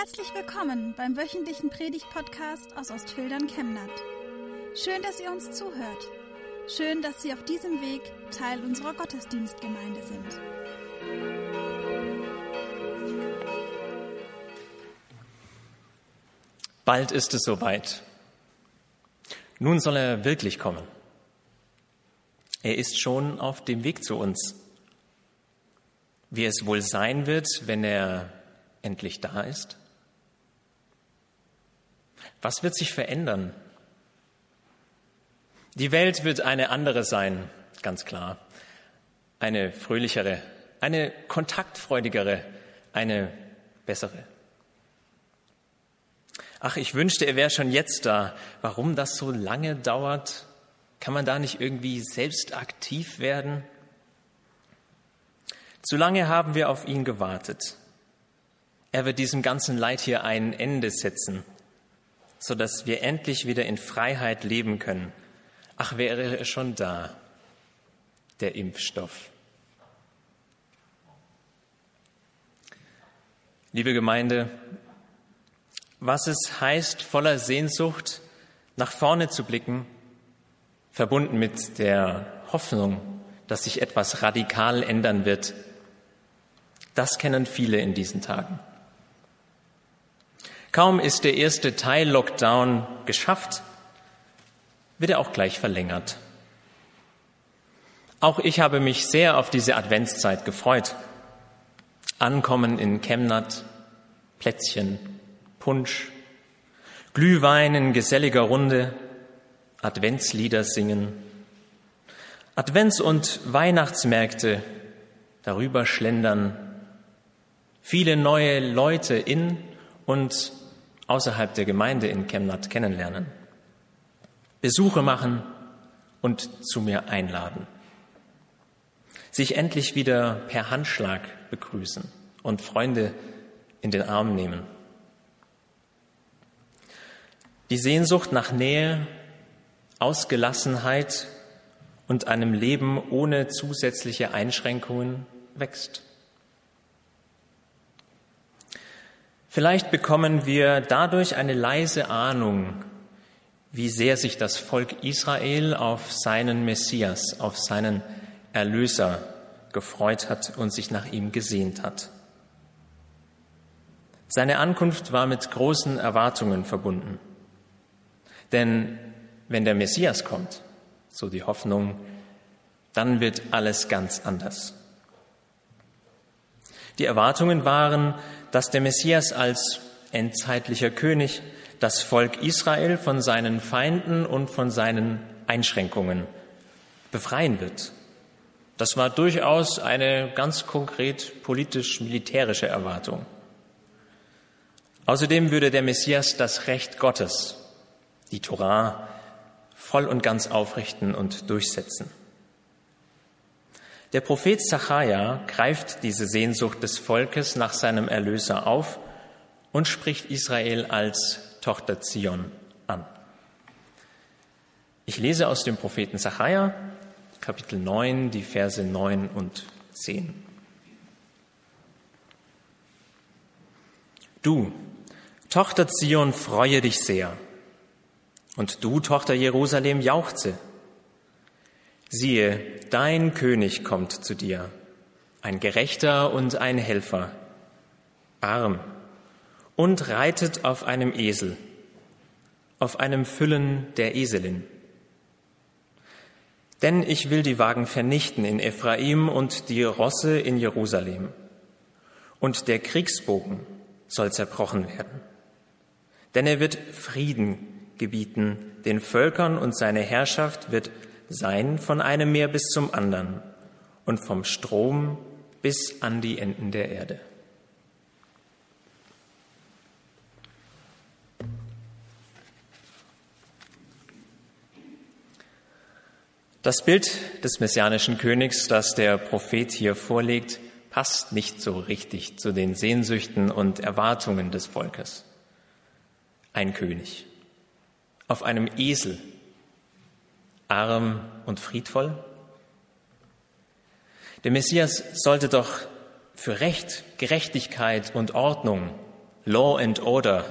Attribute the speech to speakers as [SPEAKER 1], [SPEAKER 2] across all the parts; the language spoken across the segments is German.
[SPEAKER 1] Herzlich willkommen beim wöchentlichen Predigt-Podcast aus Ostfildern Chemnat. Schön, dass ihr uns zuhört. Schön, dass Sie auf diesem Weg Teil unserer Gottesdienstgemeinde sind.
[SPEAKER 2] Bald ist es soweit. Nun soll er wirklich kommen. Er ist schon auf dem Weg zu uns. Wie es wohl sein wird, wenn er endlich da ist? Was wird sich verändern? Die Welt wird eine andere sein, ganz klar. Eine fröhlichere, eine kontaktfreudigere, eine bessere. Ach, ich wünschte, er wäre schon jetzt da. Warum das so lange dauert? Kann man da nicht irgendwie selbst aktiv werden? Zu lange haben wir auf ihn gewartet. Er wird diesem ganzen Leid hier ein Ende setzen, sodass wir endlich wieder in Freiheit leben können. Ach, wäre er schon da, der Impfstoff. Liebe Gemeinde, was es heißt, voller Sehnsucht nach vorne zu blicken, verbunden mit der Hoffnung, dass sich etwas radikal ändern wird, das kennen viele in diesen Tagen. Kaum ist der erste Teil-Lockdown geschafft, wird er auch gleich verlängert. Auch ich habe mich sehr auf diese Adventszeit gefreut. Ankommen in Chemnat, Plätzchen, Punsch, Glühwein in geselliger Runde, Adventslieder singen, Advents- und Weihnachtsmärkte darüber schlendern, viele neue Leute in und außerhalb der Gemeinde in Chemnat kennenlernen, Besuche machen und zu mir einladen, sich endlich wieder per Handschlag begrüßen und Freunde in den Arm nehmen. Die Sehnsucht nach Nähe, Ausgelassenheit und einem Leben ohne zusätzliche Einschränkungen wächst. Vielleicht bekommen wir dadurch eine leise Ahnung, wie sehr sich das Volk Israel auf seinen Messias, auf seinen Erlöser gefreut hat und sich nach ihm gesehnt hat. Seine Ankunft war mit großen Erwartungen verbunden. Denn wenn der Messias kommt, so die Hoffnung, dann wird alles ganz anders. Die Erwartungen waren, dass der Messias als endzeitlicher König das Volk Israel von seinen Feinden und von seinen Einschränkungen befreien wird. Das war durchaus eine ganz konkret politisch-militärische Erwartung. Außerdem würde der Messias das Recht Gottes, die Torah, voll und ganz aufrichten und durchsetzen. Der Prophet Zachariah greift diese Sehnsucht des Volkes nach seinem Erlöser auf und spricht Israel als Tochter Zion an. Ich lese aus dem Propheten Zachariah, Kapitel 9, die Verse 9 und 10. Du, Tochter Zion, freue dich sehr. Und du, Tochter Jerusalem, jauchze. Siehe, dein König kommt zu dir, ein Gerechter und ein Helfer, arm und reitet auf einem Esel, auf einem Füllen der Eselin. Denn ich will die Wagen vernichten in Ephraim und die Rosse in Jerusalem. Und der Kriegsbogen soll zerbrochen werden. Denn er wird Frieden gebieten den Völkern und seine Herrschaft wird sein von einem Meer bis zum anderen und vom Strom bis an die Enden der Erde. Das Bild des messianischen Königs, das der Prophet hier vorlegt, passt nicht so richtig zu den Sehnsüchten und Erwartungen des Volkes. Ein König auf einem Esel arm und friedvoll? Der Messias sollte doch für Recht, Gerechtigkeit und Ordnung Law and Order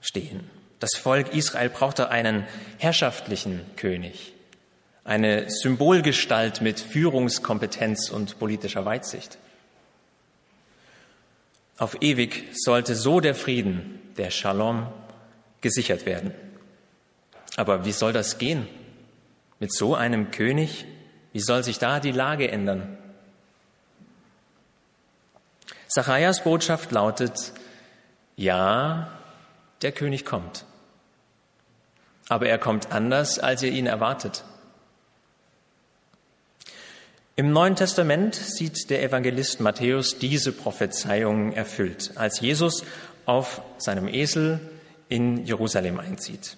[SPEAKER 2] stehen. Das Volk Israel brauchte einen herrschaftlichen König, eine Symbolgestalt mit Führungskompetenz und politischer Weitsicht. Auf ewig sollte so der Frieden, der Shalom, gesichert werden. Aber wie soll das gehen? Mit so einem König? Wie soll sich da die Lage ändern? Zacharias Botschaft lautet, ja, der König kommt. Aber er kommt anders, als ihr ihn erwartet. Im Neuen Testament sieht der Evangelist Matthäus diese Prophezeiung erfüllt, als Jesus auf seinem Esel in Jerusalem einzieht.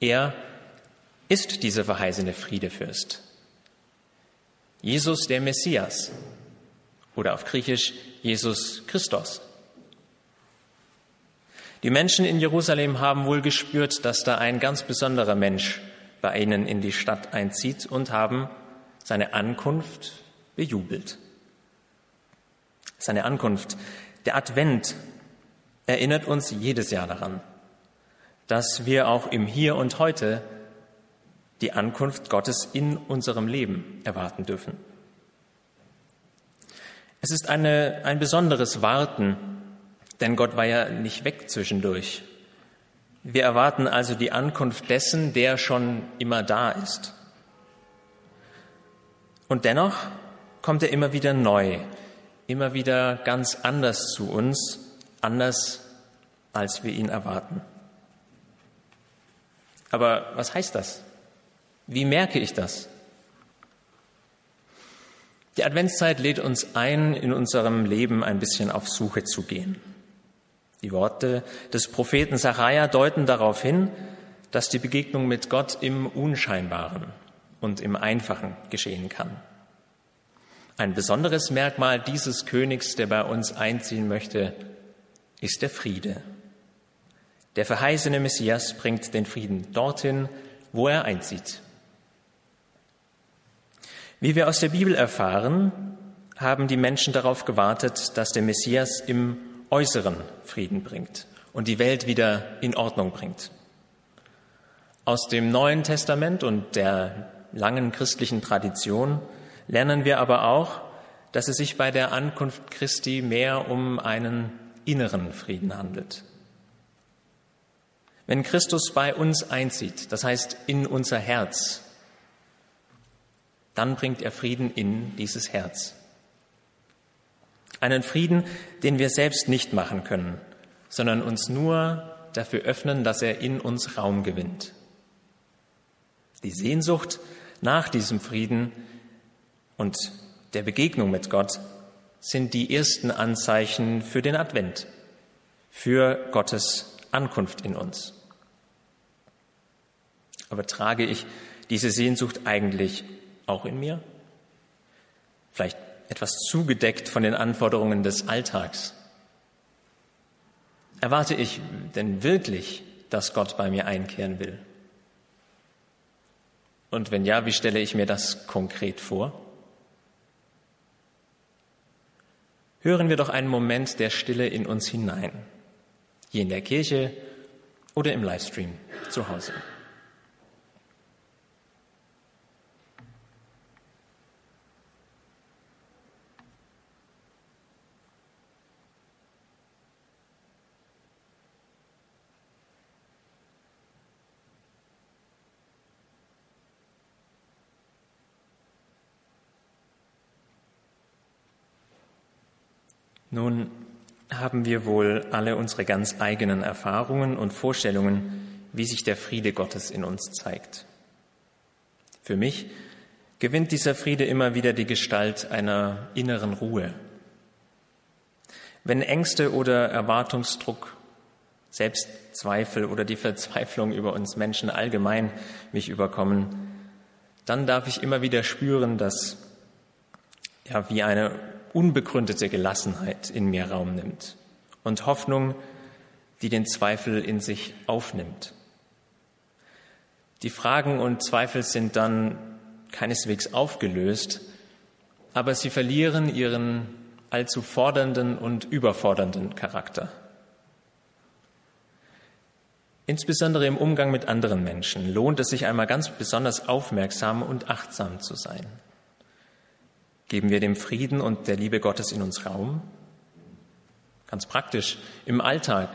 [SPEAKER 2] Er ist dieser verheißene Friedefürst. Jesus der Messias oder auf Griechisch Jesus Christus. Die Menschen in Jerusalem haben wohl gespürt, dass da ein ganz besonderer Mensch bei ihnen in die Stadt einzieht und haben seine Ankunft bejubelt. Seine Ankunft, der Advent, erinnert uns jedes Jahr daran, dass wir auch im Hier und heute die Ankunft Gottes in unserem Leben erwarten dürfen. Es ist eine, ein besonderes Warten, denn Gott war ja nicht weg zwischendurch. Wir erwarten also die Ankunft dessen, der schon immer da ist. Und dennoch kommt er immer wieder neu, immer wieder ganz anders zu uns, anders als wir ihn erwarten. Aber was heißt das? Wie merke ich das? Die Adventszeit lädt uns ein, in unserem Leben ein bisschen auf Suche zu gehen. Die Worte des Propheten Sacharja deuten darauf hin, dass die Begegnung mit Gott im Unscheinbaren und im Einfachen geschehen kann. Ein besonderes Merkmal dieses Königs, der bei uns einziehen möchte, ist der Friede. Der verheißene Messias bringt den Frieden dorthin, wo er einzieht. Wie wir aus der Bibel erfahren, haben die Menschen darauf gewartet, dass der Messias im äußeren Frieden bringt und die Welt wieder in Ordnung bringt. Aus dem Neuen Testament und der langen christlichen Tradition lernen wir aber auch, dass es sich bei der Ankunft Christi mehr um einen inneren Frieden handelt. Wenn Christus bei uns einzieht, das heißt in unser Herz, dann bringt er Frieden in dieses Herz. Einen Frieden, den wir selbst nicht machen können, sondern uns nur dafür öffnen, dass er in uns Raum gewinnt. Die Sehnsucht nach diesem Frieden und der Begegnung mit Gott sind die ersten Anzeichen für den Advent, für Gottes Ankunft in uns. Aber trage ich diese Sehnsucht eigentlich auch in mir? Vielleicht etwas zugedeckt von den Anforderungen des Alltags. Erwarte ich denn wirklich, dass Gott bei mir einkehren will? Und wenn ja, wie stelle ich mir das konkret vor? Hören wir doch einen Moment der Stille in uns hinein, hier in der Kirche oder im Livestream zu Hause. Nun haben wir wohl alle unsere ganz eigenen Erfahrungen und Vorstellungen, wie sich der Friede Gottes in uns zeigt. Für mich gewinnt dieser Friede immer wieder die Gestalt einer inneren Ruhe. Wenn Ängste oder Erwartungsdruck, Selbstzweifel oder die Verzweiflung über uns Menschen allgemein mich überkommen, dann darf ich immer wieder spüren, dass ja wie eine unbegründete Gelassenheit in mir Raum nimmt und Hoffnung, die den Zweifel in sich aufnimmt. Die Fragen und Zweifel sind dann keineswegs aufgelöst, aber sie verlieren ihren allzu fordernden und überfordernden Charakter Insbesondere im Umgang mit anderen Menschen lohnt es sich einmal ganz besonders aufmerksam und achtsam zu sein. Geben wir dem Frieden und der Liebe Gottes in uns Raum? Ganz praktisch im Alltag,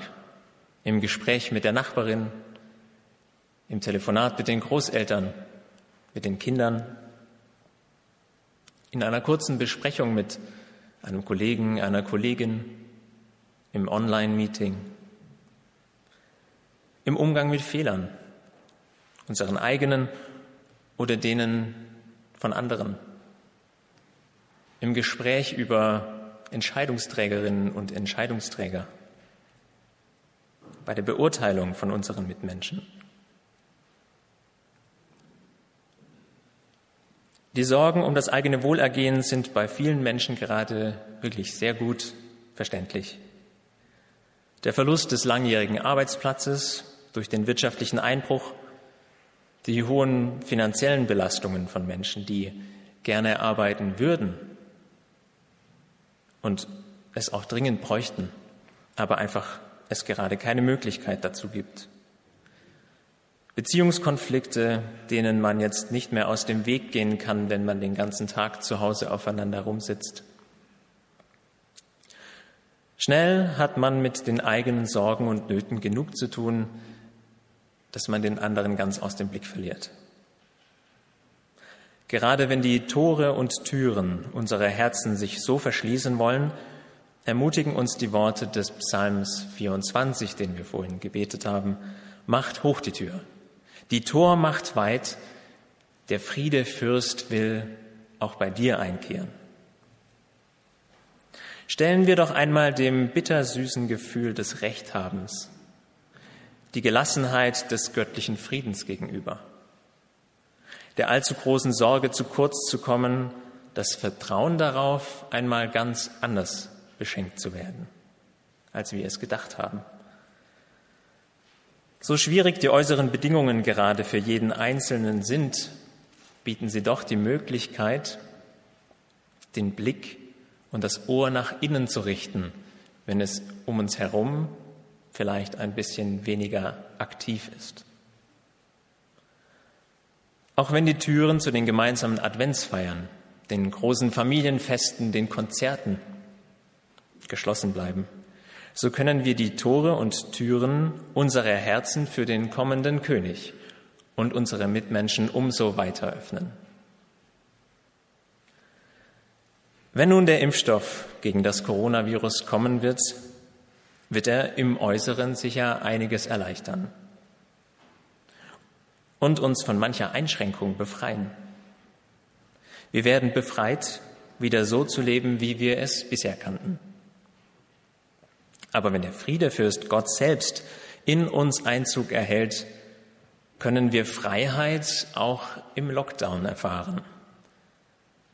[SPEAKER 2] im Gespräch mit der Nachbarin, im Telefonat mit den Großeltern, mit den Kindern, in einer kurzen Besprechung mit einem Kollegen, einer Kollegin, im Online-Meeting, im Umgang mit Fehlern, unseren eigenen oder denen von anderen, im Gespräch über Entscheidungsträgerinnen und Entscheidungsträger, bei der Beurteilung von unseren Mitmenschen. Die Sorgen um das eigene Wohlergehen sind bei vielen Menschen gerade wirklich sehr gut verständlich. Der Verlust des langjährigen Arbeitsplatzes durch den wirtschaftlichen Einbruch, die hohen finanziellen Belastungen von Menschen, die gerne arbeiten würden und es auch dringend bräuchten, aber einfach es gerade keine Möglichkeit dazu gibt. Beziehungskonflikte, denen man jetzt nicht mehr aus dem Weg gehen kann, wenn man den ganzen Tag zu Hause aufeinander rumsitzt. Schnell hat man mit den eigenen Sorgen und Nöten genug zu tun, dass man den anderen ganz aus dem Blick verliert. Gerade wenn die Tore und Türen unserer Herzen sich so verschließen wollen, ermutigen uns die Worte des Psalms 24, den wir vorhin gebetet haben, macht hoch die Tür. Die Tor macht weit, der Friedefürst will auch bei dir einkehren. Stellen wir doch einmal dem bittersüßen Gefühl des Rechthabens die Gelassenheit des göttlichen Friedens gegenüber, der allzu großen Sorge zu kurz zu kommen, das Vertrauen darauf, einmal ganz anders beschenkt zu werden, als wir es gedacht haben. So schwierig die äußeren Bedingungen gerade für jeden Einzelnen sind, bieten sie doch die Möglichkeit, den Blick und das Ohr nach innen zu richten, wenn es um uns herum vielleicht ein bisschen weniger aktiv ist. Auch wenn die Türen zu den gemeinsamen Adventsfeiern, den großen Familienfesten, den Konzerten geschlossen bleiben, so können wir die Tore und Türen unserer Herzen für den kommenden König und unsere Mitmenschen umso weiter öffnen. Wenn nun der Impfstoff gegen das Coronavirus kommen wird, wird er im Äußeren sicher einiges erleichtern und uns von mancher Einschränkung befreien. Wir werden befreit, wieder so zu leben, wie wir es bisher kannten. Aber wenn der Friedefürst Gott selbst in uns Einzug erhält, können wir Freiheit auch im Lockdown erfahren.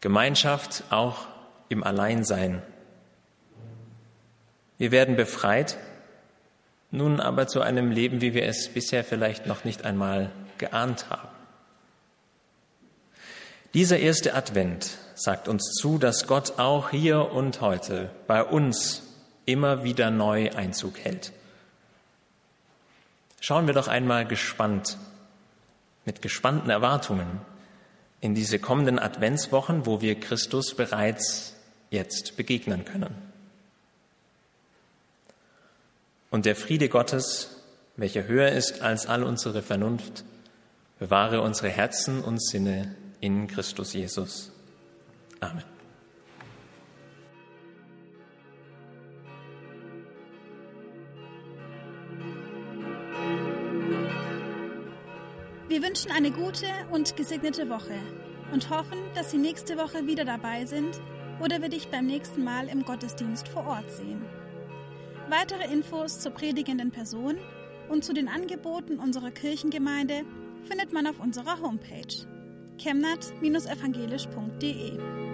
[SPEAKER 2] Gemeinschaft auch im Alleinsein wir werden befreit, nun aber zu einem Leben, wie wir es bisher vielleicht noch nicht einmal geahnt haben. Dieser erste Advent sagt uns zu, dass Gott auch hier und heute bei uns immer wieder neu Einzug hält. Schauen wir doch einmal gespannt, mit gespannten Erwartungen in diese kommenden Adventswochen, wo wir Christus bereits jetzt begegnen können. Und der Friede Gottes, welcher höher ist als all unsere Vernunft, bewahre unsere Herzen und Sinne in Christus Jesus. Amen.
[SPEAKER 1] Wir wünschen eine gute und gesegnete Woche und hoffen, dass Sie nächste Woche wieder dabei sind oder wir dich beim nächsten Mal im Gottesdienst vor Ort sehen. Weitere Infos zur predigenden Person und zu den Angeboten unserer Kirchengemeinde findet man auf unserer Homepage chemnat-evangelisch.de.